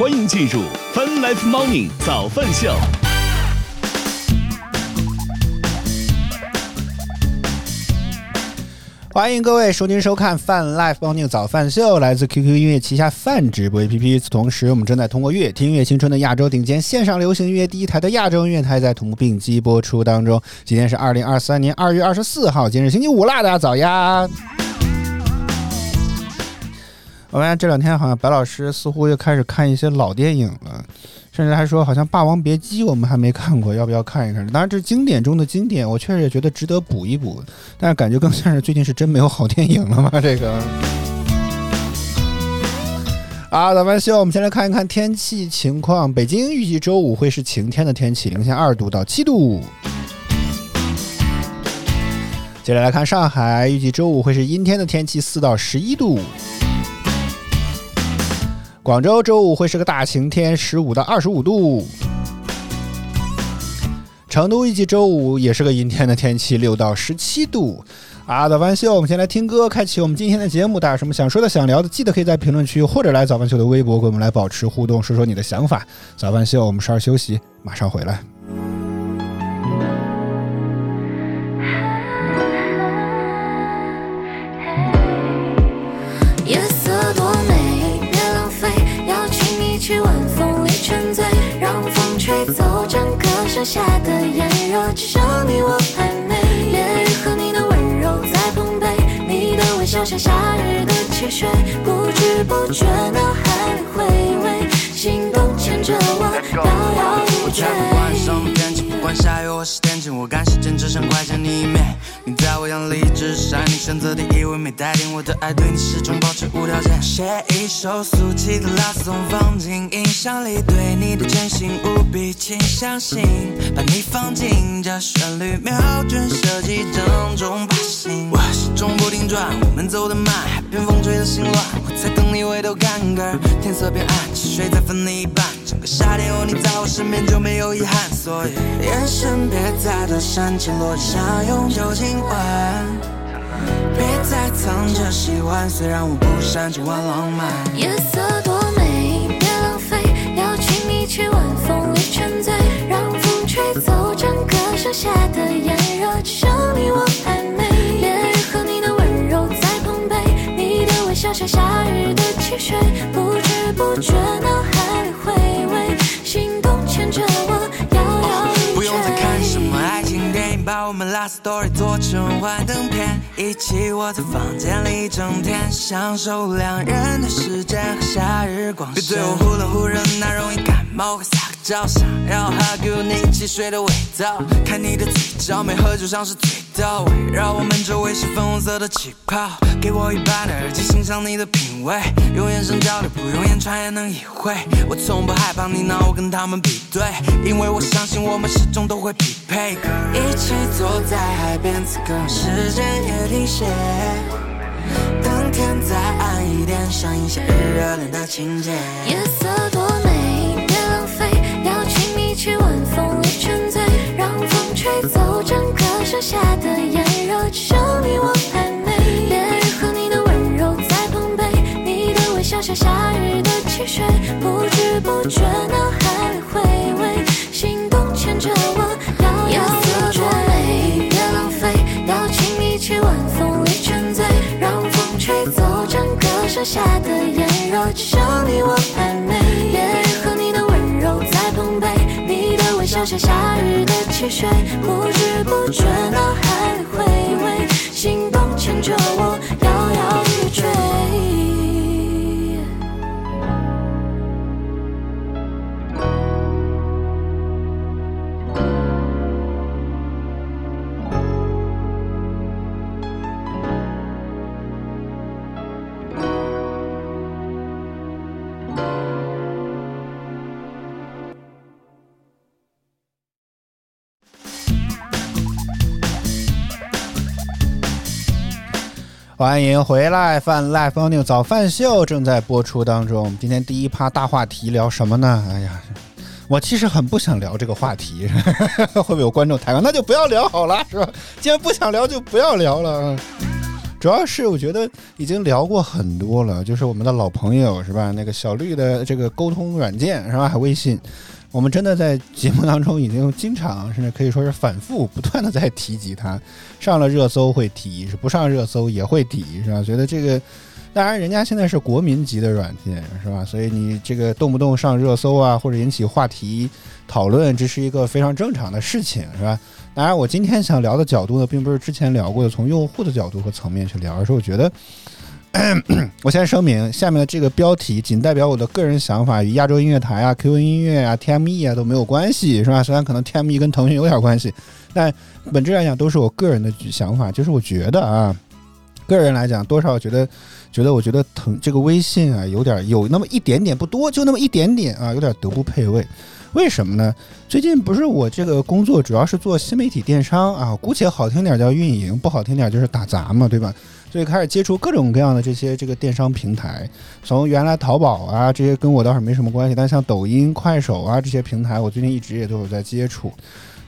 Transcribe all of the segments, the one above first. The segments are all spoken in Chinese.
欢迎进入 Fun Life Morning 早饭秀。欢迎各位收听收看 Fun Life Morning 早饭秀，来自 QQ 音乐旗下泛直播 APP。与此同时，我们正在通过乐听乐青春的亚洲顶尖线上流行音乐第一台的亚洲音乐台，在同步并机播出当中。今天是二零二三年二月二十四号，今日星期五啦，大家早呀！我发现这两天好像白老师似乎又开始看一些老电影了，甚至还说好像《霸王别姬》我们还没看过，要不要看一看？当然这是经典中的经典，我确实也觉得值得补一补，但是感觉更像是最近是真没有好电影了吗？这个。啊，早饭秀，我们先来看一看天气情况。北京预计周五会是晴天的天气，零下二度到七度。接着来看上海，预计周五会是阴天的天气，四到十一度。广州周五会是个大晴天，十五到二十五度。成都预计周五也是个阴天的天气，六到十七度。啊，早饭秀，我们先来听歌，开启我们今天的节目。大家有什么想说的、想聊的，记得可以在评论区或者来早饭秀的微博跟我们来保持互动，说说你的想法。早饭秀，我们稍事休息，马上回来。吹走整个盛夏的炎热，只剩你我暧昧。烈日和你的温柔在碰杯，你的微笑像夏日的汽水，不知不觉脑海里回味，心动牵着我摇摇欲坠我赶时间只想快见你一面。你在我眼里只是你选择第一位，没待定我的爱对你始终保持无条件。写一首俗气的 love song 放进音响里，对你的真心无比，请相信，把你放进这旋律，瞄准设计正中靶心。我始终不停转，我们走得慢，海边风吹的心乱，我在等你回头看个儿，天色变暗，汽水再分你一半，整个夏天有你在我身边就没有遗憾，所以眼神别再多煽情，落日相拥就今晚，别再藏着喜欢，虽然我不擅长玩浪漫。夜色多美，别浪费，邀请你去晚风里沉醉，让风吹走整个盛夏的炎热，只剩你我还没。烈日和你的温柔在碰杯，你的微笑像夏日的汽水，不知不觉脑海里回味，心动牵着我 last story 做成幻灯片，一起窝在房间里一整天，享受两人的时间和夏日光线。别对我忽冷忽热，那容易感冒，快撒个娇，想要 hug you，你汽水的味道，看你的嘴角，没喝酒像是醉围绕我们周围是粉红色的气泡，给我一半的耳机，欣赏你的品味，用眼神交流，不用言传也能意会。我从不害怕你拿我跟他们比对，因为我相信我们始终都会匹配。一起坐在海边，此刻时间也停歇，等天再暗一点，上映夏日热恋的情节。夜色多美，别浪费，邀请你去晚风里沉醉，让风吹走整个盛夏的炎热，只剩你我还没。烈日和你的温柔在碰杯，你的微笑像夏日的汽水，不知不觉脑海里回味，心动牵着我摇摇欲坠。别浪费，邀请你去晚风里沉醉，让风吹走整个盛夏的炎热，只剩你我还没。像夏日的汽水，不知不觉脑海里回味，心动牵着我摇摇欢迎回来，饭 Live Morning 早饭秀正在播出当中。我们今天第一趴大话题聊什么呢？哎呀，我其实很不想聊这个话题，会不会有观众抬杠？那就不要聊好了，是吧？既然不想聊，就不要聊了。主要是我觉得已经聊过很多了，就是我们的老朋友是吧？那个小绿的这个沟通软件是吧？微信，我们真的在节目当中已经经常甚至可以说是反复不断的在提及它，上了热搜会提，是不上热搜也会提，是吧？觉得这个。当然，人家现在是国民级的软件，是吧？所以你这个动不动上热搜啊，或者引起话题讨论，这是一个非常正常的事情，是吧？当然，我今天想聊的角度呢，并不是之前聊过的从用户的角度和层面去聊，而是我觉得，我先声明，下面的这个标题仅代表我的个人想法，与亚洲音乐台啊、QQ 音乐啊、TME 啊都没有关系，是吧？虽然可能 TME 跟腾讯有点关系，但本质来讲都是我个人的想法，就是我觉得啊，个人来讲，多少觉得。觉得我觉得腾这个微信啊，有点有那么一点点不多，就那么一点点啊，有点德不配位。为什么呢？最近不是我这个工作主要是做新媒体电商啊，姑且好听点叫运营，不好听点就是打杂嘛，对吧？所以开始接触各种各样的这些这个电商平台，从原来淘宝啊这些跟我倒是没什么关系，但像抖音、快手啊这些平台，我最近一直也都有在接触。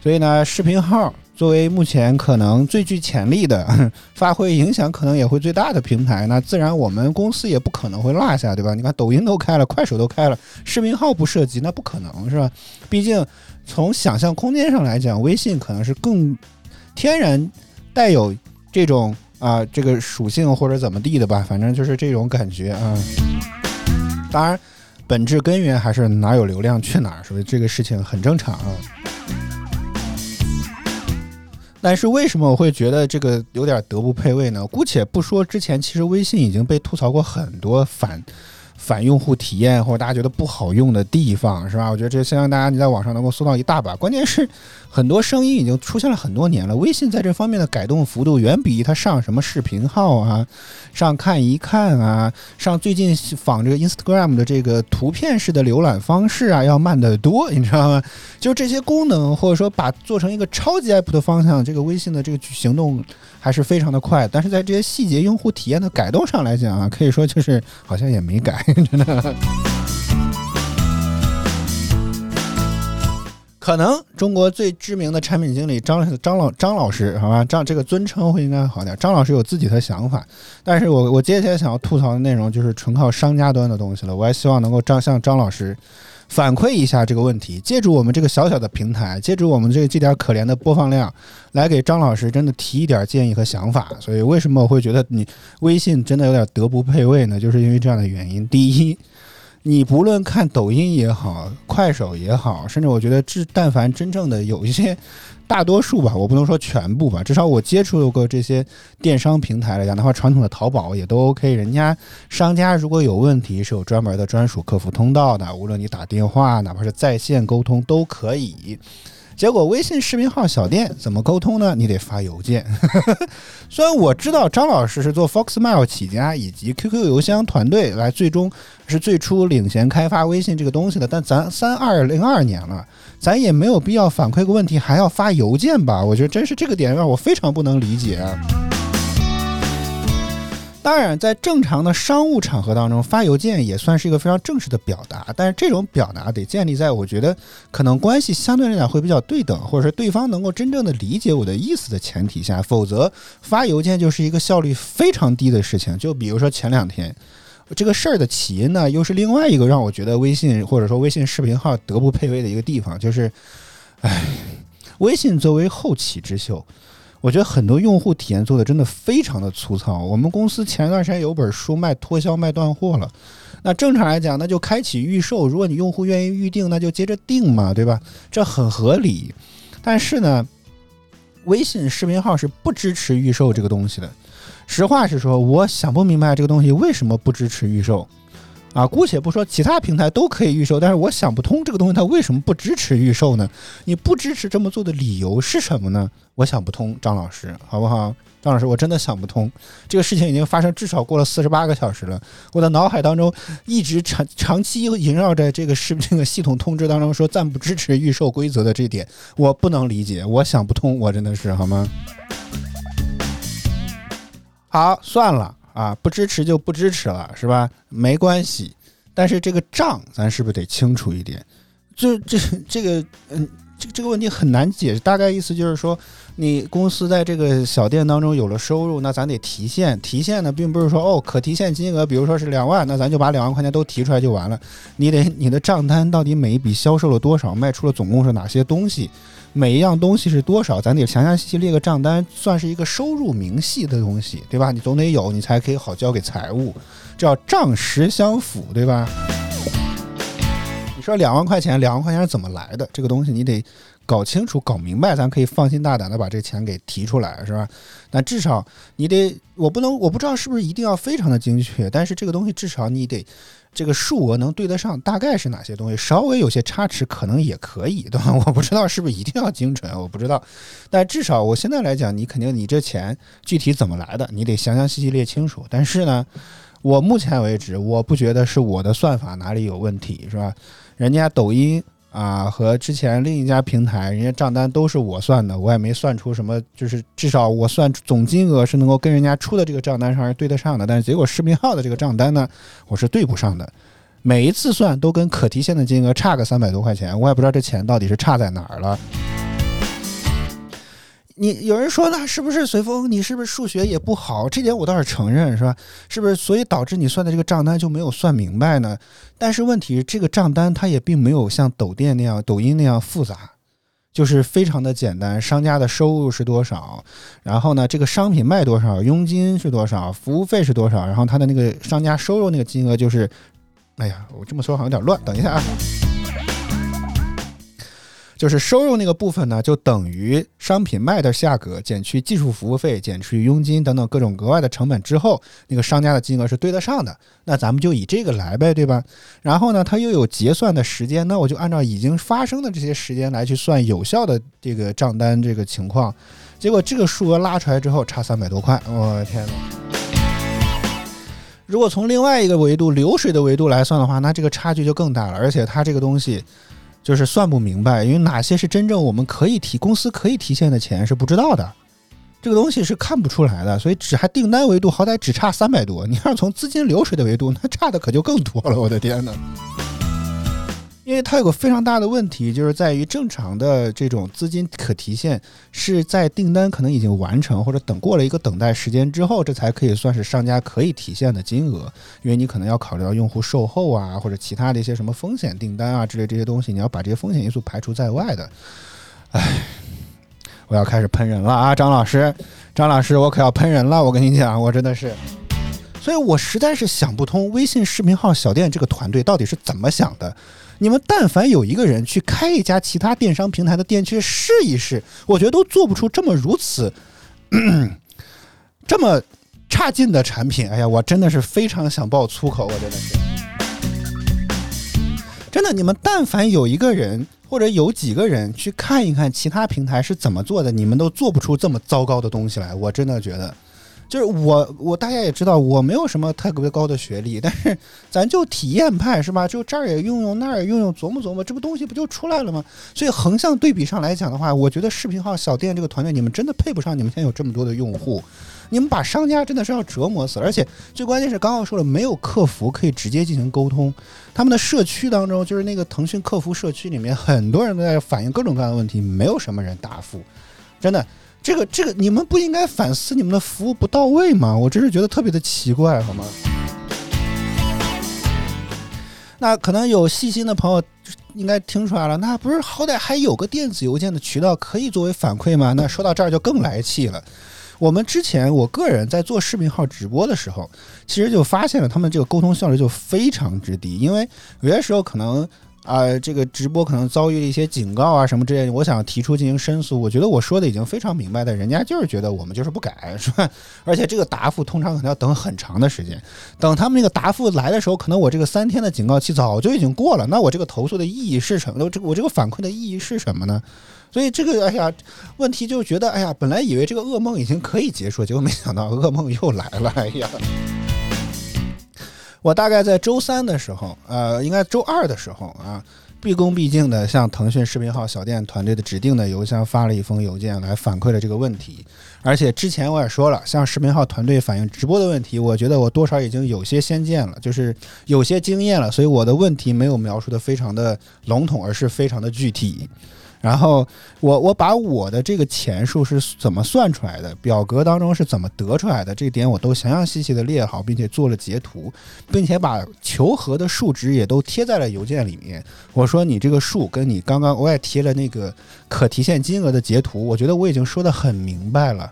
所以呢，视频号。作为目前可能最具潜力的、发挥影响可能也会最大的平台，那自然我们公司也不可能会落下，对吧？你看抖音都开了，快手都开了，视频号不涉及，那不可能是吧？毕竟从想象空间上来讲，微信可能是更天然带有这种啊这个属性或者怎么地的吧，反正就是这种感觉啊。当然，本质根源还是哪有流量去哪儿，所以这个事情很正常啊。但是为什么我会觉得这个有点德不配位呢？姑且不说，之前其实微信已经被吐槽过很多反。反用户体验或者大家觉得不好用的地方，是吧？我觉得这相信大家你在网上能够搜到一大把。关键是很多声音已经出现了很多年了，微信在这方面的改动幅度远比它上什么视频号啊、上看一看啊、上最近仿这个 Instagram 的这个图片式的浏览方式啊要慢得多，你知道吗？就这些功能或者说把做成一个超级 app 的方向，这个微信的这个行动还是非常的快。但是在这些细节用户体验的改动上来讲啊，可以说就是好像也没改。真的，可能中国最知名的产品经理张张老张老师，好吧，张这个尊称会应该好点。张老师有自己的想法，但是我我接下来想要吐槽的内容就是纯靠商家端的东西了。我还希望能够张向张老师反馈一下这个问题，借助我们这个小小的平台，借助我们这这点可怜的播放量，来给张老师真的提一点建议和想法。所以为什么我会觉得你微信真的有点德不配位呢？就是因为这样的原因。第一。你不论看抖音也好，快手也好，甚至我觉得，这但凡真正的有一些，大多数吧，我不能说全部吧，至少我接触过这些电商平台来讲，的话传统的淘宝也都 OK。人家商家如果有问题，是有专门的专属客服通道的，无论你打电话，哪怕是在线沟通都可以。结果微信视频号小店怎么沟通呢？你得发邮件。虽然我知道张老师是做 Foxmail 起家，以及 QQ 邮箱团队来最终是最初领衔开发微信这个东西的，但咱三二零二年了，咱也没有必要反馈个问题还要发邮件吧？我觉得真是这个点让我非常不能理解。当然，在正常的商务场合当中发邮件也算是一个非常正式的表达，但是这种表达得建立在我觉得可能关系相对来讲会比较对等，或者是对方能够真正的理解我的意思的前提下，否则发邮件就是一个效率非常低的事情。就比如说前两天这个事儿的起因呢，又是另外一个让我觉得微信或者说微信视频号德不配位的一个地方，就是，唉，微信作为后起之秀。我觉得很多用户体验做的真的非常的粗糙。我们公司前一段时间有本书卖脱销卖断货了，那正常来讲，那就开启预售，如果你用户愿意预定，那就接着订嘛，对吧？这很合理。但是呢，微信视频号是不支持预售这个东西的。实话实说，我想不明白这个东西为什么不支持预售。啊，姑且不说其他平台都可以预售，但是我想不通这个东西它为什么不支持预售呢？你不支持这么做的理由是什么呢？我想不通，张老师，好不好？张老师，我真的想不通，这个事情已经发生至少过了四十八个小时了，我的脑海当中一直长长期萦绕着这个是这个系统通知当中说暂不支持预售规则的这点，我不能理解，我想不通，我真的是好吗？好，算了。啊，不支持就不支持了，是吧？没关系，但是这个账咱是不是得清楚一点？就这这个，嗯，这这个问题很难解。大概意思就是说，你公司在这个小店当中有了收入，那咱得提现。提现呢，并不是说哦，可提现金额，比如说是两万，那咱就把两万块钱都提出来就完了。你得你的账单到底每一笔销售了多少，卖出了总共是哪些东西，每一样东西是多少，咱得详详细细列个账单，算是一个收入明细的东西，对吧？你总得有，你才可以好交给财务，这叫账实相符，对吧？你说两万块钱，两万块钱是怎么来的？这个东西你得搞清楚、搞明白，咱可以放心大胆的把这钱给提出来，是吧？但至少你得，我不能，我不知道是不是一定要非常的精确，但是这个东西至少你得这个数额能对得上，大概是哪些东西，稍微有些差池可能也可以，对吧？我不知道是不是一定要精准，我不知道，但至少我现在来讲，你肯定你这钱具体怎么来的，你得详详细细列清楚。但是呢，我目前为止，我不觉得是我的算法哪里有问题，是吧？人家抖音啊和之前另一家平台，人家账单都是我算的，我也没算出什么，就是至少我算总金额是能够跟人家出的这个账单上是对得上的，但是结果视频号的这个账单呢，我是对不上的。每一次算都跟可提现的金额差个三百多块钱，我也不知道这钱到底是差在哪儿了。你有人说那是不是随风？你是不是数学也不好？这点我倒是承认，是吧？是不是？所以导致你算的这个账单就没有算明白呢？但是问题，这个账单它也并没有像抖店那样、抖音那样复杂，就是非常的简单。商家的收入是多少？然后呢，这个商品卖多少？佣金是多少？服务费是多少？然后他的那个商家收入那个金额就是，哎呀，我这么说好像有点乱。等一下啊。就是收入那个部分呢，就等于商品卖的价格减去技术服务费、减去佣金等等各种额外的成本之后，那个商家的金额是对得上的。那咱们就以这个来呗，对吧？然后呢，它又有结算的时间，那我就按照已经发生的这些时间来去算有效的这个账单这个情况。结果这个数额拉出来之后，差三百多块，我天呐！如果从另外一个维度流水的维度来算的话，那这个差距就更大了，而且它这个东西。就是算不明白，因为哪些是真正我们可以提公司可以提现的钱是不知道的，这个东西是看不出来的，所以只还订单维度好歹只差三百多，你要从资金流水的维度，那差的可就更多了，我的天呐！因为它有个非常大的问题，就是在于正常的这种资金可提现是在订单可能已经完成或者等过了一个等待时间之后，这才可以算是商家可以提现的金额。因为你可能要考虑到用户售后啊，或者其他的一些什么风险订单啊之类这些东西，你要把这些风险因素排除在外的。唉，我要开始喷人了啊，张老师，张老师，我可要喷人了，我跟你讲，我真的是，所以我实在是想不通微信视频号小店这个团队到底是怎么想的。你们但凡有一个人去开一家其他电商平台的店去试一试，我觉得都做不出这么如此这么差劲的产品。哎呀，我真的是非常想爆粗口，我真的是真的。你们但凡有一个人或者有几个人去看一看其他平台是怎么做的，你们都做不出这么糟糕的东西来。我真的觉得。就是我，我大家也知道，我没有什么特别高的学历，但是咱就体验派是吧？就这儿也用用，那儿也用用，琢磨琢磨，这不东西不就出来了吗？所以横向对比上来讲的话，我觉得视频号小店这个团队，你们真的配不上你们现在有这么多的用户，你们把商家真的是要折磨死。而且最关键是，刚刚说了，没有客服可以直接进行沟通，他们的社区当中，就是那个腾讯客服社区里面，很多人都在反映各种各样的问题，没有什么人答复，真的。这个这个，你们不应该反思你们的服务不到位吗？我真是觉得特别的奇怪，好吗？那可能有细心的朋友应该听出来了，那不是好歹还有个电子邮件的渠道可以作为反馈吗？那说到这儿就更来气了。我们之前我个人在做视频号直播的时候，其实就发现了他们这个沟通效率就非常之低，因为有些时候可能。啊，这个直播可能遭遇了一些警告啊什么之类的，我想提出进行申诉。我觉得我说的已经非常明白的，人家就是觉得我们就是不改，是吧？而且这个答复通常可能要等很长的时间，等他们那个答复来的时候，可能我这个三天的警告期早就已经过了。那我这个投诉的意义是什么？这我这个反馈的意义是什么呢？所以这个，哎呀，问题就觉得，哎呀，本来以为这个噩梦已经可以结束，结果没想到噩梦又来了，哎呀。我大概在周三的时候，呃，应该周二的时候啊，毕恭毕敬的向腾讯视频号小店团队的指定的邮箱发了一封邮件来反馈了这个问题。而且之前我也说了，向视频号团队反映直播的问题，我觉得我多少已经有些先见了，就是有些经验了，所以我的问题没有描述的非常的笼统，而是非常的具体。然后我我把我的这个钱数是怎么算出来的，表格当中是怎么得出来的，这点我都详详细细的列好，并且做了截图，并且把求和的数值也都贴在了邮件里面。我说你这个数跟你刚刚我也贴了那个可提现金额的截图，我觉得我已经说的很明白了。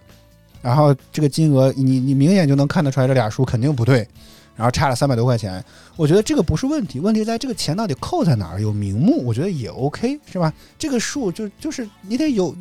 然后这个金额你你明显就能看得出来，这俩数肯定不对。然后差了三百多块钱，我觉得这个不是问题，问题在这个钱到底扣在哪儿，有名目，我觉得也 OK，是吧？这个数就就是你得有，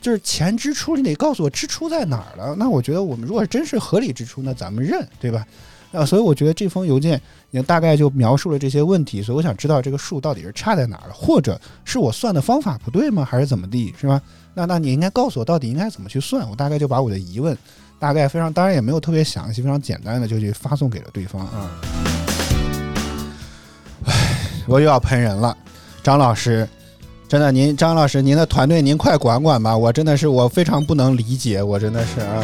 就是钱支出，你得告诉我支出在哪儿了。那我觉得我们如果真是合理支出，那咱们认，对吧？啊，所以我觉得这封邮件也大概就描述了这些问题，所以我想知道这个数到底是差在哪儿了，或者是我算的方法不对吗？还是怎么地，是吧？那那你应该告诉我到底应该怎么去算，我大概就把我的疑问。大概非常，当然也没有特别详细，非常简单的就去发送给了对方啊。唉，我又要喷人了，张老师，真的，您张老师，您的团队您快管管吧，我真的是我非常不能理解，我真的是啊。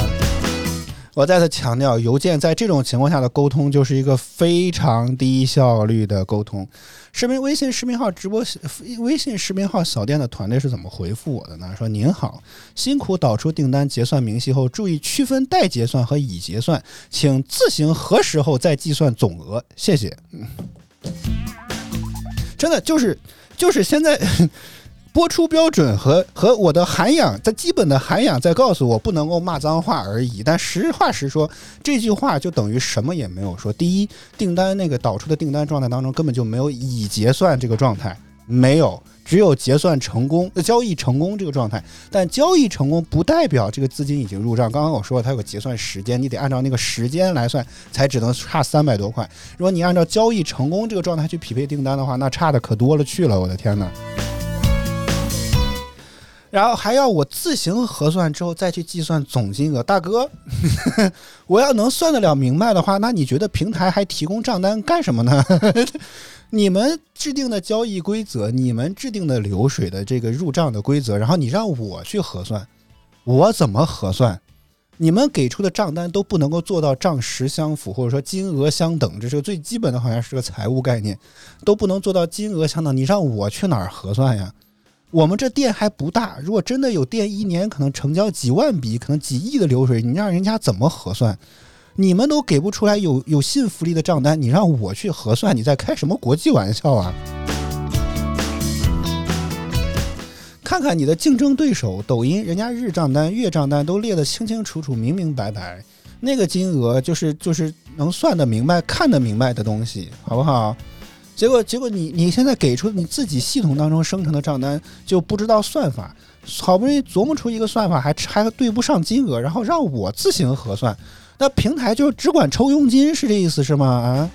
我再次强调，邮件在这种情况下的沟通就是一个非常低效率的沟通。视频微信视频号直播微信视频号小店的团队是怎么回复我的呢？说您好，辛苦导出订单结算明细后，注意区分待结算和已结算，请自行核实后再计算总额，谢谢。嗯，真的就是就是现在。播出标准和和我的涵养，在基本的涵养在告诉我不能够骂脏话而已。但实话实说，这句话就等于什么也没有说。第一，订单那个导出的订单状态当中根本就没有已结算这个状态，没有，只有结算成功、交易成功这个状态。但交易成功不代表这个资金已经入账。刚刚我说了，它有个结算时间，你得按照那个时间来算，才只能差三百多块。如果你按照交易成功这个状态去匹配订单的话，那差的可多了去了。我的天哪！然后还要我自行核算之后再去计算总金额，大哥，我要能算得了明白的话，那你觉得平台还提供账单干什么呢？你们制定的交易规则，你们制定的流水的这个入账的规则，然后你让我去核算，我怎么核算？你们给出的账单都不能够做到账实相符，或者说金额相等，这是个最基本的，好像是个财务概念，都不能做到金额相等，你让我去哪儿核算呀？我们这店还不大，如果真的有店一年可能成交几万笔，可能几亿的流水，你让人家怎么核算？你们都给不出来有有信服力的账单，你让我去核算，你在开什么国际玩笑啊？看看你的竞争对手，抖音人家日账单、月账单都列得清清楚楚、明明白白，那个金额就是就是能算得明白、看得明白的东西，好不好？结果，结果你你现在给出你自己系统当中生成的账单就不知道算法，好不容易琢磨出一个算法，还还对不上金额，然后让我自行核算，那平台就只管抽佣金，是这意思是吗？啊？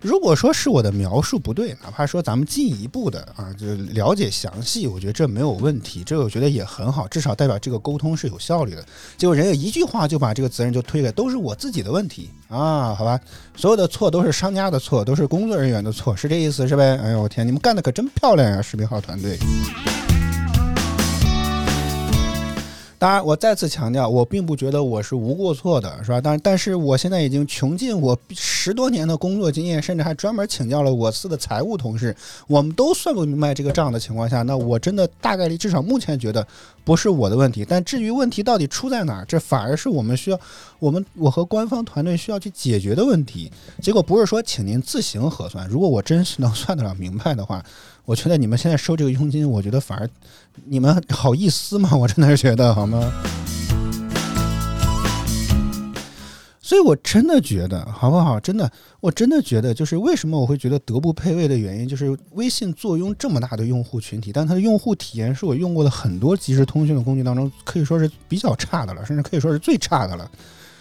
如果说是我的描述不对，哪怕说咱们进一步的啊，就了解详细，我觉得这没有问题，这我觉得也很好，至少代表这个沟通是有效率的。结果人家一句话就把这个责任就推给，都是我自己的问题啊，好吧，所有的错都是商家的错，都是工作人员的错，是这意思是呗？哎呦我天，你们干的可真漂亮呀，视频号团队。当然，我再次强调，我并不觉得我是无过错的，是吧？但但是我现在已经穷尽我十多年的工作经验，甚至还专门请教了我司的财务同事，我们都算不明白这个账的情况下，那我真的大概率，至少目前觉得不是我的问题。但至于问题到底出在哪儿，这反而是我们需要，我们我和官方团队需要去解决的问题。结果不是说请您自行核算，如果我真是能算得了明白的话。我觉得你们现在收这个佣金，我觉得反而你们好意思吗？我真的是觉得好吗？所以我真的觉得好不好？真的，我真的觉得就是为什么我会觉得德不配位的原因，就是微信坐拥这么大的用户群体，但它的用户体验是我用过的很多即时通讯的工具当中可以说是比较差的了，甚至可以说是最差的了。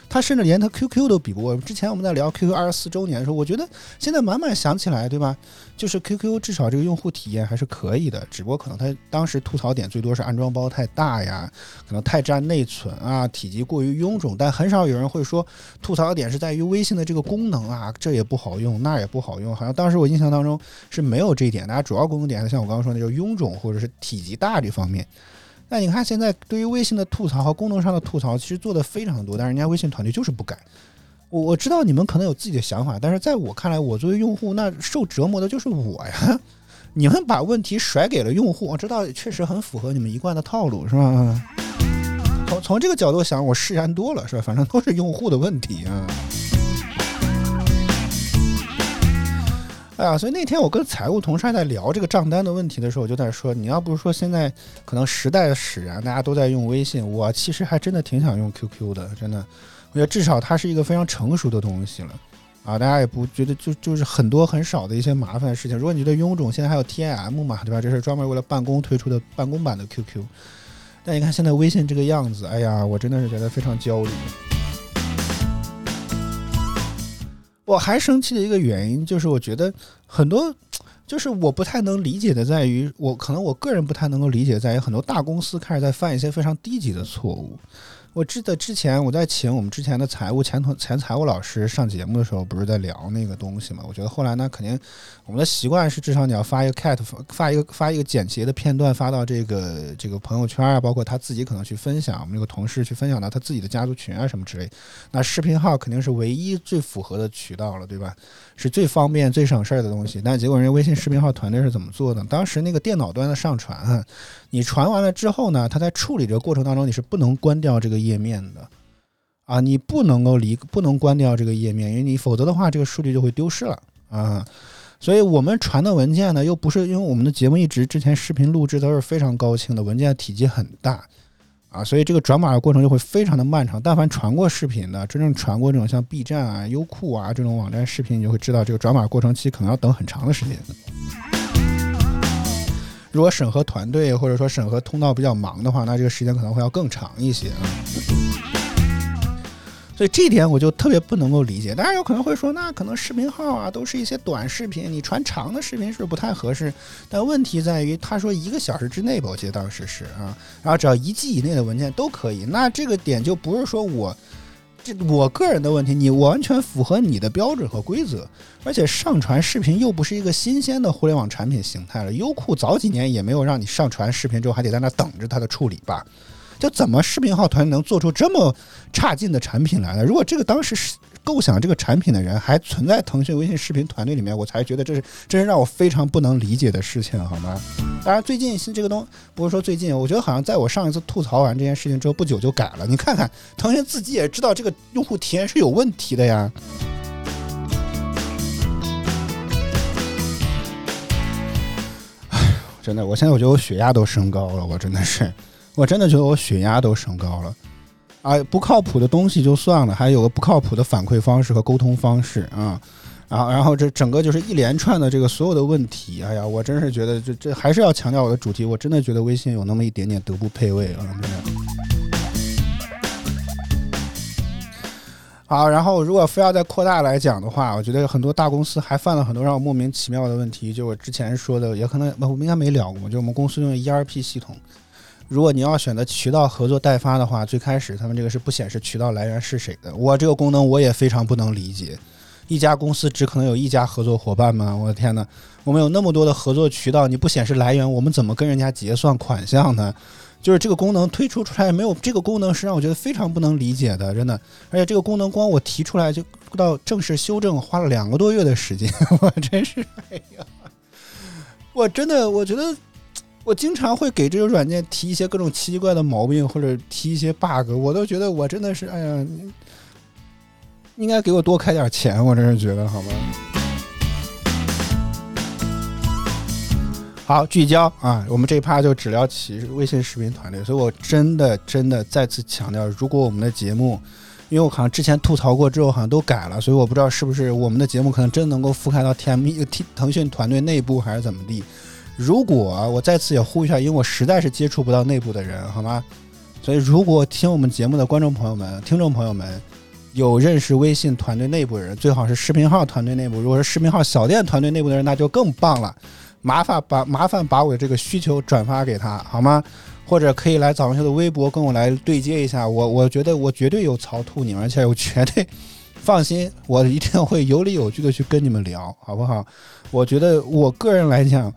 他甚至连他 QQ 都比不过。之前我们在聊 QQ 二十四周年的时候，我觉得现在慢慢想起来，对吧？就是 QQ 至少这个用户体验还是可以的，只不过可能他当时吐槽点最多是安装包太大呀，可能太占内存啊，体积过于臃肿。但很少有人会说吐槽点是在于微信的这个功能啊，这也不好用，那也不好用。好像当时我印象当中是没有这一点，大家主要功能点像我刚刚说的，就是臃肿或者是体积大这方面。那你看，现在对于微信的吐槽和功能上的吐槽，其实做的非常多，但是人家微信团队就是不改。我我知道你们可能有自己的想法，但是在我看来，我作为用户，那受折磨的就是我呀。你们把问题甩给了用户，我知道确实很符合你们一贯的套路，是吧？从从这个角度想，我释然多了，是吧？反正都是用户的问题啊。哎呀，所以那天我跟财务同事还在聊这个账单的问题的时候，我就在说，你要不是说现在可能时代使然，大家都在用微信，我其实还真的挺想用 QQ 的，真的，我觉得至少它是一个非常成熟的东西了。啊，大家也不觉得就就是很多很少的一些麻烦的事情。如果你觉得臃肿，现在还有 TIM 嘛，对吧？这是专门为了办公推出的办公版的 QQ。但你看现在微信这个样子，哎呀，我真的是觉得非常焦虑。我还生气的一个原因就是，我觉得很多就是我不太能理解的，在于我可能我个人不太能够理解，在于很多大公司开始在犯一些非常低级的错误。我记得之前我在请我们之前的财务前同前财务老师上节目的时候，不是在聊那个东西嘛？我觉得后来呢，肯定我们的习惯是至少你要发一个 cat 发一个发一个简洁的片段发到这个这个朋友圈啊，包括他自己可能去分享，我们这个同事去分享到他自己的家族群啊什么之类。那视频号肯定是唯一最符合的渠道了，对吧？是最方便最省事儿的东西。但结果人家微信视频号团队是怎么做的？当时那个电脑端的上传。你传完了之后呢，它在处理这个过程当中，你是不能关掉这个页面的，啊，你不能够离，不能关掉这个页面，因为你否则的话，这个数据就会丢失了啊。所以我们传的文件呢，又不是因为我们的节目一直之前视频录制都是非常高清的，文件体积很大啊，所以这个转码的过程就会非常的漫长。但凡传过视频的，真正传过这种像 B 站啊、优酷啊这种网站视频，你就会知道这个转码过程期可能要等很长的时间。如果审核团队或者说审核通道比较忙的话，那这个时间可能会要更长一些啊。所以这一点我就特别不能够理解。当然有可能会说，那可能视频号啊都是一些短视频，你传长的视频是不太合适。但问题在于，他说一个小时之内吧，我记得当时是啊，然后只要一 G 以内的文件都可以。那这个点就不是说我。这我个人的问题，你完全符合你的标准和规则，而且上传视频又不是一个新鲜的互联网产品形态了。优酷早几年也没有让你上传视频之后还得在那等着它的处理吧？就怎么视频号团队能做出这么差劲的产品来呢？如果这个当时是。构想这个产品的人还存在腾讯微信视频团队里面，我才觉得这是真是让我非常不能理解的事情，好吗？当然，最近这个东不是说最近，我觉得好像在我上一次吐槽完这件事情之后不久就改了。你看看，腾讯自己也知道这个用户体验是有问题的呀。哎，真的，我现在我觉得我血压都升高了，我真的是，我真的觉得我血压都升高了。啊，不靠谱的东西就算了，还有个不靠谱的反馈方式和沟通方式啊，然后，然后这整个就是一连串的这个所有的问题，哎呀，我真是觉得这这还是要强调我的主题，我真的觉得微信有那么一点点德不配位啊，真的。好，然后如果非要再扩大来讲的话，我觉得很多大公司还犯了很多让我莫名其妙的问题，就我之前说的，也可能我们应该没聊过，就我们公司用 ERP 系统。如果你要选择渠道合作代发的话，最开始他们这个是不显示渠道来源是谁的。我这个功能我也非常不能理解。一家公司只可能有一家合作伙伴吗？我的天哪！我们有那么多的合作渠道，你不显示来源，我们怎么跟人家结算款项呢？就是这个功能推出出来没有这个功能是让我觉得非常不能理解的，真的。而且这个功能光我提出来就到正式修正花了两个多月的时间，我真是哎呀！我真的我觉得。我经常会给这个软件提一些各种奇怪的毛病，或者提一些 bug，我都觉得我真的是，哎呀，应该给我多开点钱，我真是觉得，好吗？好，聚焦啊，我们这一趴就只聊起微信视频团队，所以我真的真的再次强调，如果我们的节目，因为我好像之前吐槽过之后好像都改了，所以我不知道是不是我们的节目可能真能够覆盖到 T M T 腾讯团队内部还是怎么地。如果我再次也呼吁一下，因为我实在是接触不到内部的人，好吗？所以如果听我们节目的观众朋友们、听众朋友们有认识微信团队内部的人，最好是视频号团队内部，如果是视频号小店团队内部的人，那就更棒了。麻烦把麻烦把我的这个需求转发给他，好吗？或者可以来早上秀的微博跟我来对接一下，我我觉得我绝对有槽吐你们，而且我绝对放心，我一定会有理有据的去跟你们聊，好不好？我觉得我个人来讲。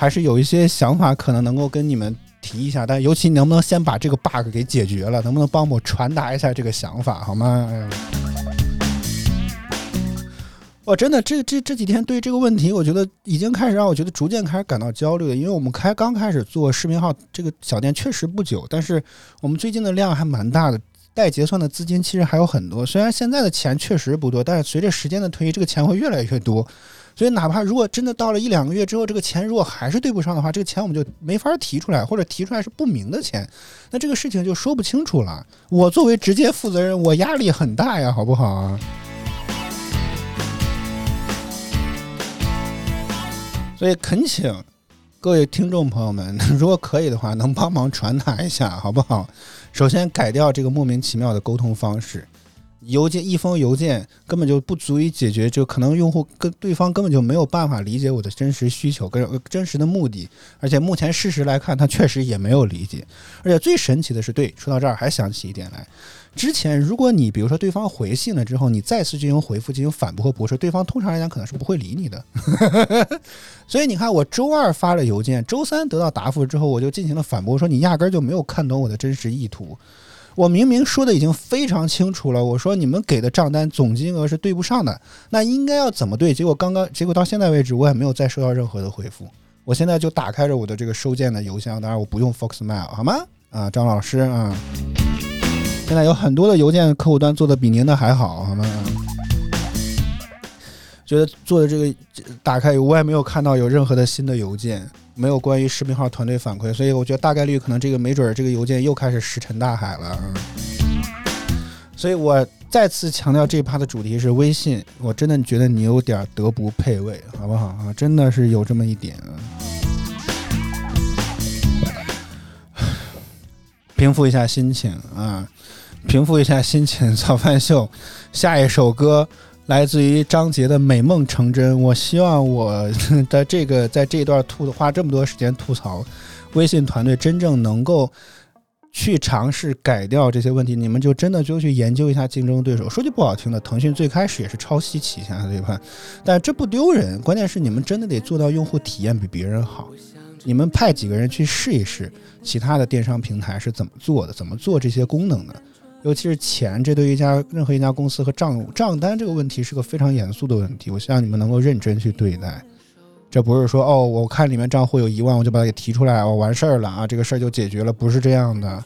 还是有一些想法，可能能够跟你们提一下，但尤其能不能先把这个 bug 给解决了，能不能帮我传达一下这个想法，好吗？我真的这这这几天对这个问题，我觉得已经开始让我觉得逐渐开始感到焦虑了。因为我们开刚开始做视频号这个小店确实不久，但是我们最近的量还蛮大的，待结算的资金其实还有很多。虽然现在的钱确实不多，但是随着时间的推移，这个钱会越来越多。所以哪怕如果真的到了一两个月之后，这个钱如果还是对不上的话，这个钱我们就没法提出来，或者提出来是不明的钱，那这个事情就说不清楚了。我作为直接负责人，我压力很大呀，好不好啊？所以恳请各位听众朋友们，如果可以的话，能帮忙传达一下，好不好？首先改掉这个莫名其妙的沟通方式，邮件一封邮件根本就不足以解决，就可能用户跟对方根本就没有办法理解我的真实需求跟真实的目的，而且目前事实来看，他确实也没有理解。而且最神奇的是，对，说到这儿还想起一点来。之前，如果你比如说对方回信了之后，你再次进行回复、进行反驳和驳斥，对方通常来讲可能是不会理你的。所以你看，我周二发了邮件，周三得到答复之后，我就进行了反驳，说你压根儿就没有看懂我的真实意图。我明明说的已经非常清楚了，我说你们给的账单总金额是对不上的，那应该要怎么对？结果刚刚，结果到现在为止，我也没有再收到任何的回复。我现在就打开着我的这个收件的邮箱，当然我不用 Foxmail，好吗？啊，张老师啊。现在有很多的邮件客户端做的比您的还好，好吗？觉得做的这个打开，我也没有看到有任何的新的邮件，没有关于视频号团队反馈，所以我觉得大概率可能这个没准儿这个邮件又开始石沉大海了。所以我再次强调这一趴的主题是微信，我真的觉得你有点德不配位，好不好啊？真的是有这么一点啊。平复一下心情啊，平复一下心情。早饭秀，下一首歌来自于张杰的《美梦成真》。我希望我的这个在这一段吐花这么多时间吐槽，微信团队真正能够去尝试改掉这些问题。你们就真的就去研究一下竞争对手。说句不好听的，腾讯最开始也是抄袭旗下，对吧？但这不丢人，关键是你们真的得做到用户体验比别人好。你们派几个人去试一试，其他的电商平台是怎么做的，怎么做这些功能的？尤其是钱，这对于一家任何一家公司和账账单这个问题是个非常严肃的问题。我希望你们能够认真去对待。这不是说哦，我看里面账户有一万，我就把它给提出来，我完事儿了啊，这个事儿就解决了，不是这样的。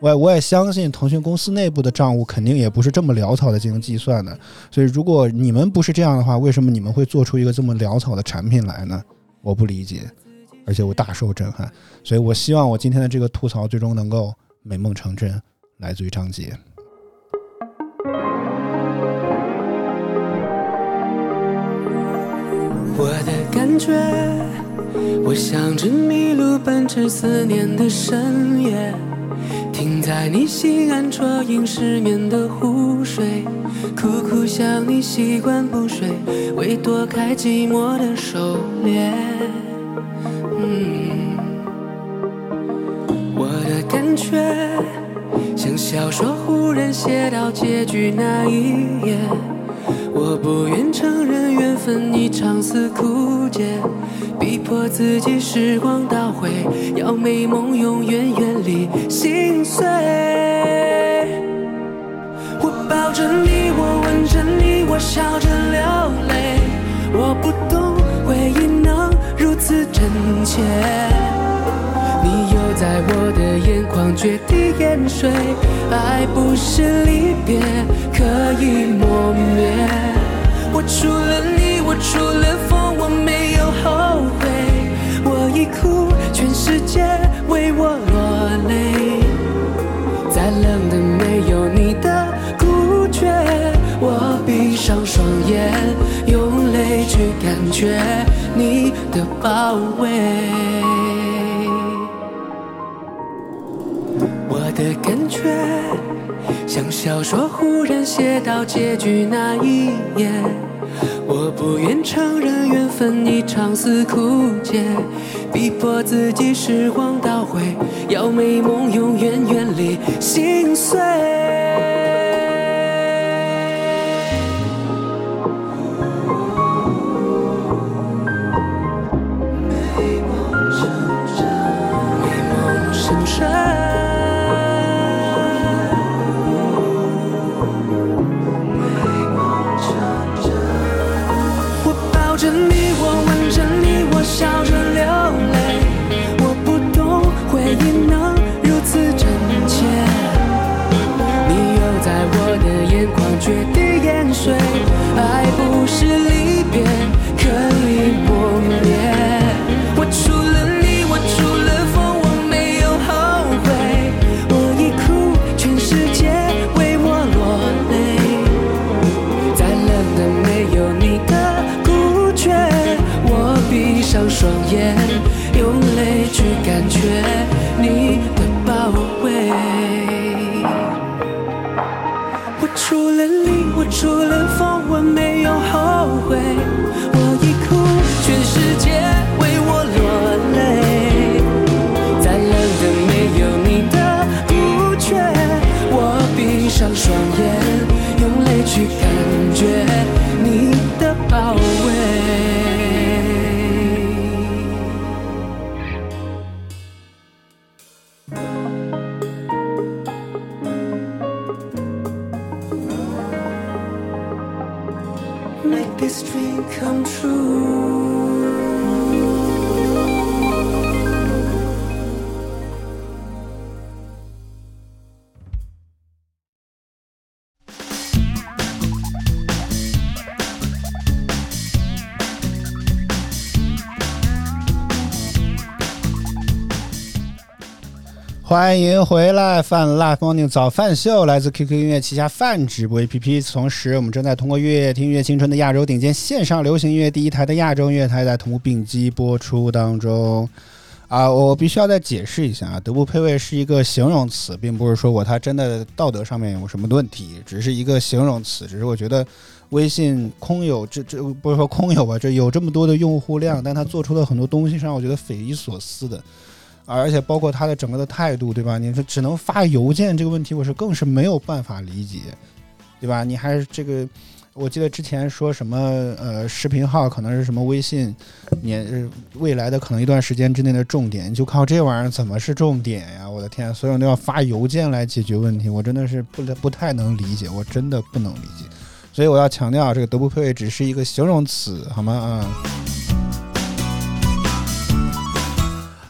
我也我也相信腾讯公司内部的账务肯定也不是这么潦草的进行计算的。所以如果你们不是这样的话，为什么你们会做出一个这么潦草的产品来呢？我不理解。而且我大受震撼，所以我希望我今天的这个吐槽最终能够美梦成真，来自于张杰。我的感觉，我像只迷路奔驰思念的深夜，停在你西岸啜饮失眠的湖水，苦苦想你习惯不睡，为躲开寂寞的狩猎。嗯，我的感觉像小说忽然写到结局那一页，我不愿承认缘分一场似枯竭，逼迫自己时光倒回，要美梦永远远离心碎。我抱着你，我吻着你，我笑着流泪，我不懂回忆能如此真切。在我的眼眶决堤淹水，爱不是离别可以磨灭。我除了你，我除了风，我没有后悔。我已哭，全世界为我落泪。再冷的没有你的孤绝，我闭上双眼，用泪去感觉你的包围。的感觉像小说忽然写到结局那一页，我不愿承认缘分一场似枯竭，逼迫自己时光倒回，要美梦永远远离心碎。欢迎回来，饭 Live Morning 早饭秀来自 QQ 音乐旗下饭直播 APP。同时，我们正在通过乐听乐青春的亚洲顶尖线上流行音乐第一台的亚洲音乐台在同步并机播出当中。啊，我必须要再解释一下啊，德不配位是一个形容词，并不是说我它真的道德上面有什么问题，只是一个形容词。只是我觉得微信空有这这不是说空有吧，这有这么多的用户量，但它做出的很多东西上，我觉得匪夷所思的。而且包括他的整个的态度，对吧？你说只能发邮件这个问题，我是更是没有办法理解，对吧？你还是这个，我记得之前说什么呃，视频号可能是什么微信年未来的可能一段时间之内的重点，就靠这玩意儿怎么是重点呀？我的天，所有人都要发邮件来解决问题，我真的是不不太能理解，我真的不能理解。所以我要强调，这个德不配位只是一个形容词，好吗？啊、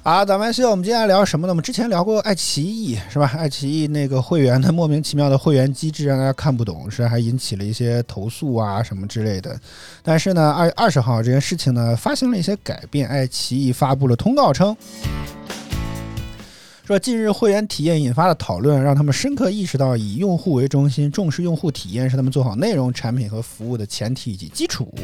啊，咱们秀，我们接下来聊什么呢？我们之前聊过爱奇艺，是吧？爱奇艺那个会员的莫名其妙的会员机制让大家看不懂，是还引起了一些投诉啊什么之类的。但是呢，二月二十号这件事情呢发生了一些改变，爱奇艺发布了通告称。说近日会员体验引发的讨论，让他们深刻意识到以用户为中心，重视用户体验是他们做好内容产品和服务的前提以及基础。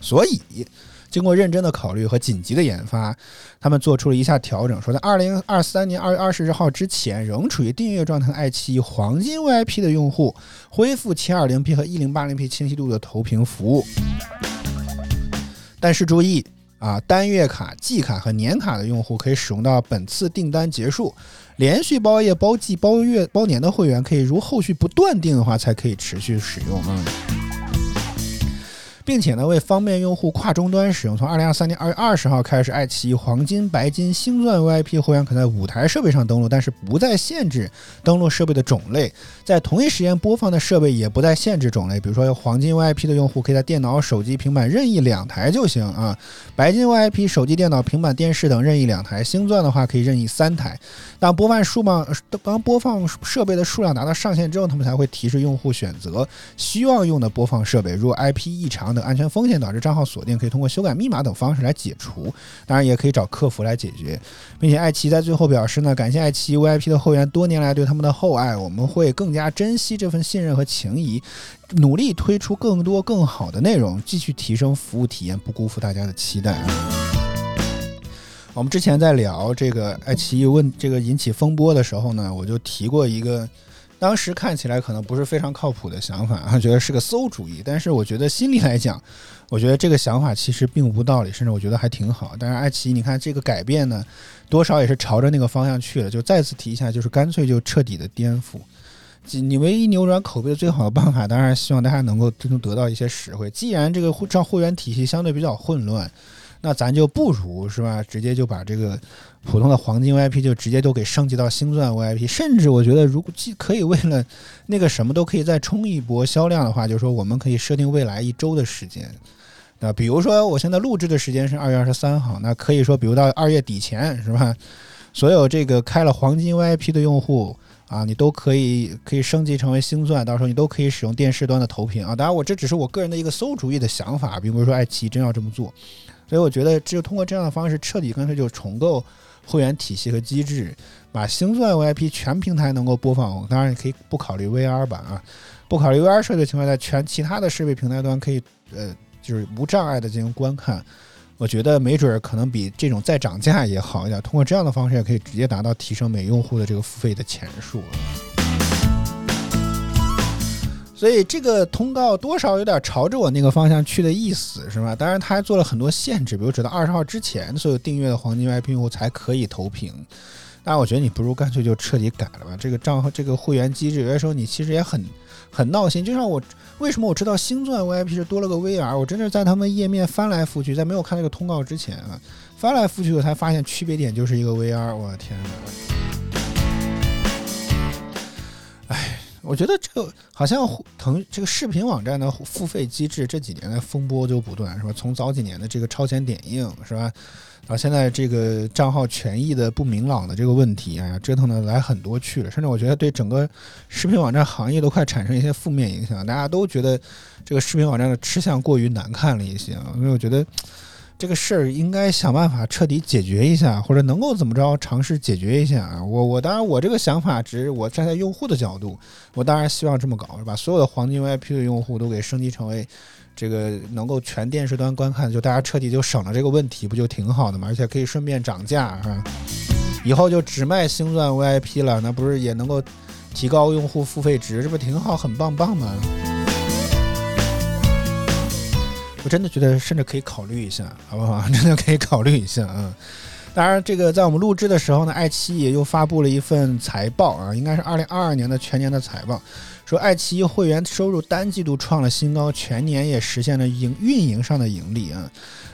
所以，经过认真的考虑和紧急的研发，他们做出了一下调整，说在二零二三年二月二十日号之前，仍处于订阅状态的爱奇艺黄金 VIP 的用户，恢复 720P 和 1080P 清晰度的投屏服务。但是注意啊，单月卡、季卡和年卡的用户可以使用到本次订单结束。连续包月、包季、包月、包年的会员，可以如后续不断订的话，才可以持续使用啊。并且呢，为方便用户跨终端使用，从二零二三年二月二十号开始，爱奇艺黄金、白金、星钻 VIP 会员可在五台设备上登录，但是不再限制登录设备的种类，在同一时间播放的设备也不再限制种类。比如说，黄金 VIP 的用户可以在电脑、手机、平板任意两台就行啊；白金 VIP 手机、电脑、平板电视等任意两台；星钻的话可以任意三台。当播放数量当播放设备的数量达到上限之后，他们才会提示用户选择希望用的播放设备。如果 IP 异常等安全风险导致账号锁定，可以通过修改密码等方式来解除，当然也可以找客服来解决。并且爱奇艺在最后表示呢，感谢爱奇艺 VIP 的会员多年来对他们的厚爱，我们会更加珍惜这份信任和情谊，努力推出更多更好的内容，继续提升服务体验，不辜负大家的期待。我们之前在聊这个爱奇艺问这个引起风波的时候呢，我就提过一个。当时看起来可能不是非常靠谱的想法啊，觉得是个馊主意。但是我觉得心里来讲，我觉得这个想法其实并无道理，甚至我觉得还挺好。但是爱奇艺，你看这个改变呢，多少也是朝着那个方向去了。就再次提一下，就是干脆就彻底的颠覆。你唯一扭转口碑的最好的办法，当然希望大家能够真正得到一些实惠。既然这个账会员体系相对比较混乱，那咱就不如是吧，直接就把这个。普通的黄金 VIP 就直接都给升级到星钻 VIP，甚至我觉得如果既可以为了那个什么都可以再冲一波销量的话，就是说我们可以设定未来一周的时间，那比如说我现在录制的时间是二月二十三号，那可以说比如到二月底前是吧？所有这个开了黄金 VIP 的用户啊，你都可以可以升级成为星钻，到时候你都可以使用电视端的投屏啊。当然我这只是我个人的一个馊主意的想法，并不是说爱奇艺真要这么做，所以我觉得只有通过这样的方式彻底干脆就重构。会员体系和机制，把星钻 VIP 全平台能够播放，当然也可以不考虑 VR 版啊，不考虑 VR 设备情况下，全其他的设备平台端可以呃就是无障碍的进行观看。我觉得没准儿可能比这种再涨价也好一点，通过这样的方式也可以直接达到提升每用户的这个付费的钱数。所以这个通告多少有点朝着我那个方向去的意思，是吧？当然，他还做了很多限制，比如直到二十号之前，所有订阅的黄金 VIP 用户才可以投屏。但我觉得你不如干脆就彻底改了吧。这个账号这个会员机制，有些时候你其实也很很闹心。就像我为什么我知道星钻 VIP 是多了个 VR，我真是在他们页面翻来覆去，在没有看那个通告之前啊，翻来覆去我才发现区别点就是一个 VR。我的天哪！我觉得这个好像腾这个视频网站的付费机制这几年的风波就不断，是吧？从早几年的这个超前点映，是吧？到现在这个账号权益的不明朗的这个问题，哎呀，折腾的来很多去了，甚至我觉得对整个视频网站行业都快产生一些负面影响，大家都觉得这个视频网站的吃相过于难看了一些啊，所以我觉得这个事儿应该想办法彻底解决一下，或者能够怎么着尝试解决一下啊。我我当然我这个想法只是我站在用户的角度，我当然希望这么搞，是吧？所有的黄金 VIP 的用户都给升级成为。这个能够全电视端观看，就大家彻底就省了这个问题，不就挺好的吗？而且可以顺便涨价啊！以后就只卖星钻 VIP 了，那不是也能够提高用户付费值？这不挺好，很棒棒吗？我真的觉得，甚至可以考虑一下，好不好？真的可以考虑一下啊！当然，这个在我们录制的时候呢，爱奇艺又发布了一份财报啊，应该是二零二二年的全年的财报。说爱奇艺会员收入单季度创了新高，全年也实现了营运营上的盈利啊。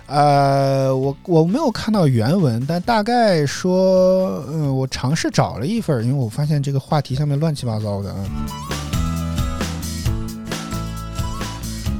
呃，我我没有看到原文，但大概说，嗯，我尝试找了一份，因为我发现这个话题上面乱七八糟的啊。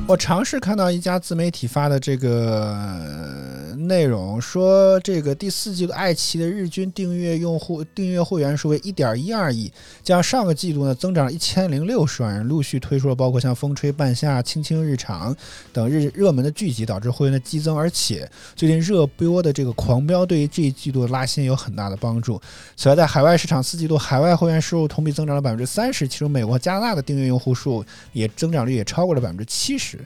我尝试看到一家自媒体发的这个。内容说，这个第四季度爱奇艺的日均订阅用户、订阅会员数为一点一二亿，加上个季度呢增长了一千零六十万人，陆续推出了包括像《风吹半夏》《青青日常》等日热门的剧集，导致会员的激增。而且最近热播的这个《狂飙》对于这一季度的拉新有很大的帮助。此外，在海外市场，四季度海外会员收入同比增长了百分之三十，其中美国、加拿大的订阅用户数也增长率也超过了百分之七十。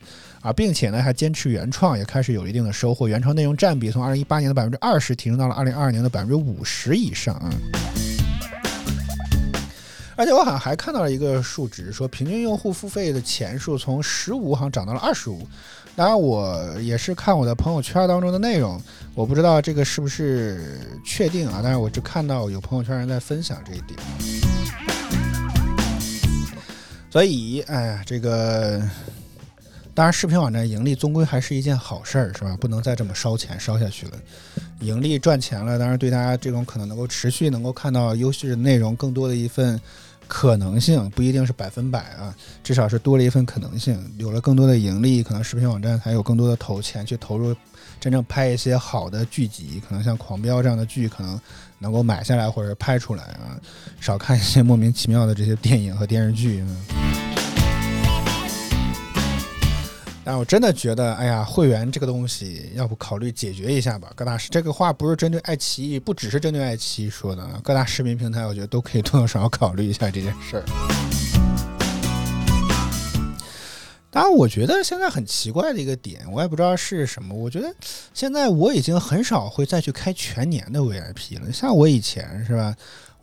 啊，并且呢，还坚持原创，也开始有一定的收获。原创内容占比从二零一八年的百分之二十提升到了二零二二年的百分之五十以上啊！而且我好像还看到了一个数值，说平均用户付费的钱数从十五好像涨到了二十五。当然，我也是看我的朋友圈当中的内容，我不知道这个是不是确定啊？但是我只看到有朋友圈人在分享这一点。所以，哎呀，这个。当然，视频网站盈利终归还是一件好事儿，是吧？不能再这么烧钱烧下去了。盈利赚钱了，当然对大家这种可能能够持续能够看到优质的内容，更多的一份可能性，不一定是百分百啊，至少是多了一份可能性。有了更多的盈利，可能视频网站才有更多的投钱去投入，真正拍一些好的剧集，可能像《狂飙》这样的剧，可能能够买下来或者拍出来啊，少看一些莫名其妙的这些电影和电视剧。但我真的觉得，哎呀，会员这个东西，要不考虑解决一下吧？各大这个话不是针对爱奇艺，不只是针对爱奇艺说的，各大视频平台，我觉得都可以多多少少考虑一下这件事儿。当然，我觉得现在很奇怪的一个点，我也不知道是什么。我觉得现在我已经很少会再去开全年的 VIP 了。像我以前是吧，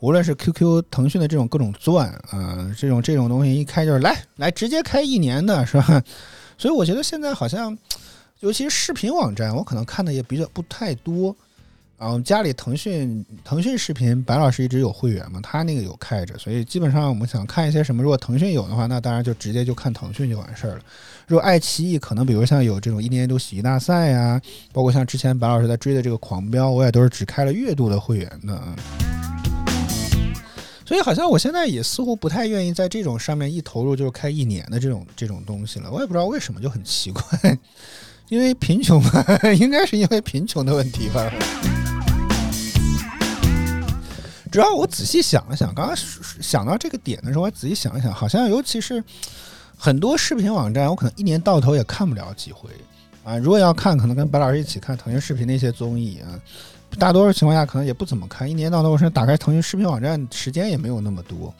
无论是 QQ、腾讯的这种各种钻啊，这种这种东西一开就是来来直接开一年的是吧？所以我觉得现在好像，尤其是视频网站，我可能看的也比较不太多。啊，家里腾讯腾讯视频，白老师一直有会员嘛，他那个有开着，所以基本上我们想看一些什么，如果腾讯有的话，那当然就直接就看腾讯就完事儿了。如果爱奇艺可能，比如像有这种一年一度喜剧大赛呀，包括像之前白老师在追的这个狂飙，我也都是只开了月度的会员的。所以好像我现在也似乎不太愿意在这种上面一投入就是开一年的这种这种东西了。我也不知道为什么，就很奇怪，因为贫穷吧，应该是因为贫穷的问题吧。主要我仔细想了想，刚刚想到这个点的时候，我仔细想一想，好像尤其是很多视频网站，我可能一年到头也看不了几回啊。如果要看，可能跟白老师一起看腾讯视频那些综艺啊。大多数情况下可能也不怎么看，一年到头我是打开腾讯视频网站时间也没有那么多，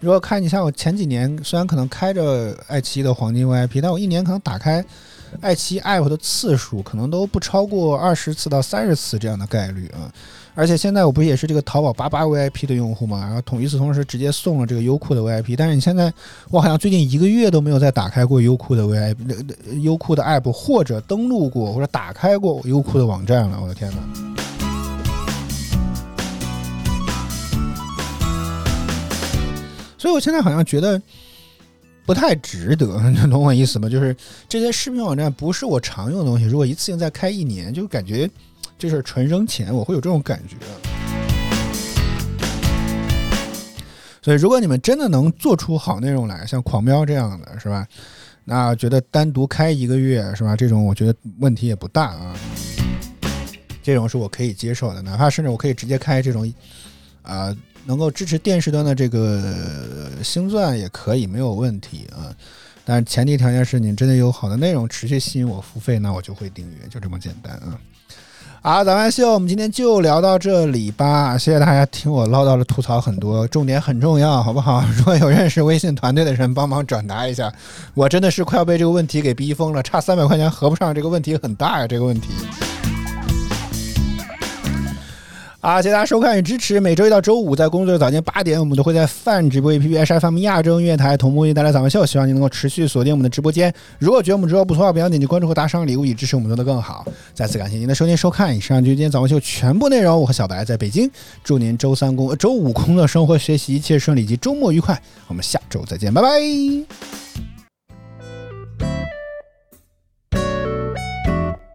如果看你像我前几年，虽然可能开着爱奇艺的黄金 VIP，但我一年可能打开爱奇艺 app 的次数可能都不超过二十次到三十次这样的概率啊。而且现在我不是也是这个淘宝八八 VIP 的用户嘛，然后同与此同时直接送了这个优酷的 VIP，但是你现在我好像最近一个月都没有再打开过优酷的 VIP，优酷的 app 或者登录过或者打开过优酷的网站了，我的天哪！所以我现在好像觉得不太值得，你懂我意思吗？就是这些视频网站不是我常用的东西，如果一次性再开一年，就感觉这是纯扔钱，我会有这种感觉。所以，如果你们真的能做出好内容来，像狂飙这样的是吧？那觉得单独开一个月是吧？这种我觉得问题也不大啊。这种是我可以接受的，哪怕甚至我可以直接开这种啊、能够支持电视端的这个星钻也可以，没有问题啊。但是前提条件是你真的有好的内容持续吸引我付费，那我就会订阅，就这么简单啊。好，早饭秀，我们今天就聊到这里吧。谢谢大家听我唠叨了吐槽很多，重点很重要，好不好？如果有认识微信团队的人，帮忙转达一下。我真的是快要被这个问题给逼疯了，差三百块钱合不上，这个问题很大呀，这个问题。啊，谢谢大家收看与支持。每周一到周五在工作日早间八点，我们都会在泛直播 APP H F M 亚洲音乐台同步为您带来早饭秀。希望您能够持续锁定我们的直播间。如果觉得我们直播不错，不要点击关注和打赏礼物，以支持我们做得更好。再次感谢您的收听收看，以上就是今天早饭秀全部内容。我和小白在北京，祝您周三工、周五工作、生活、学习一切顺利及周末愉快。我们下周再见，拜拜。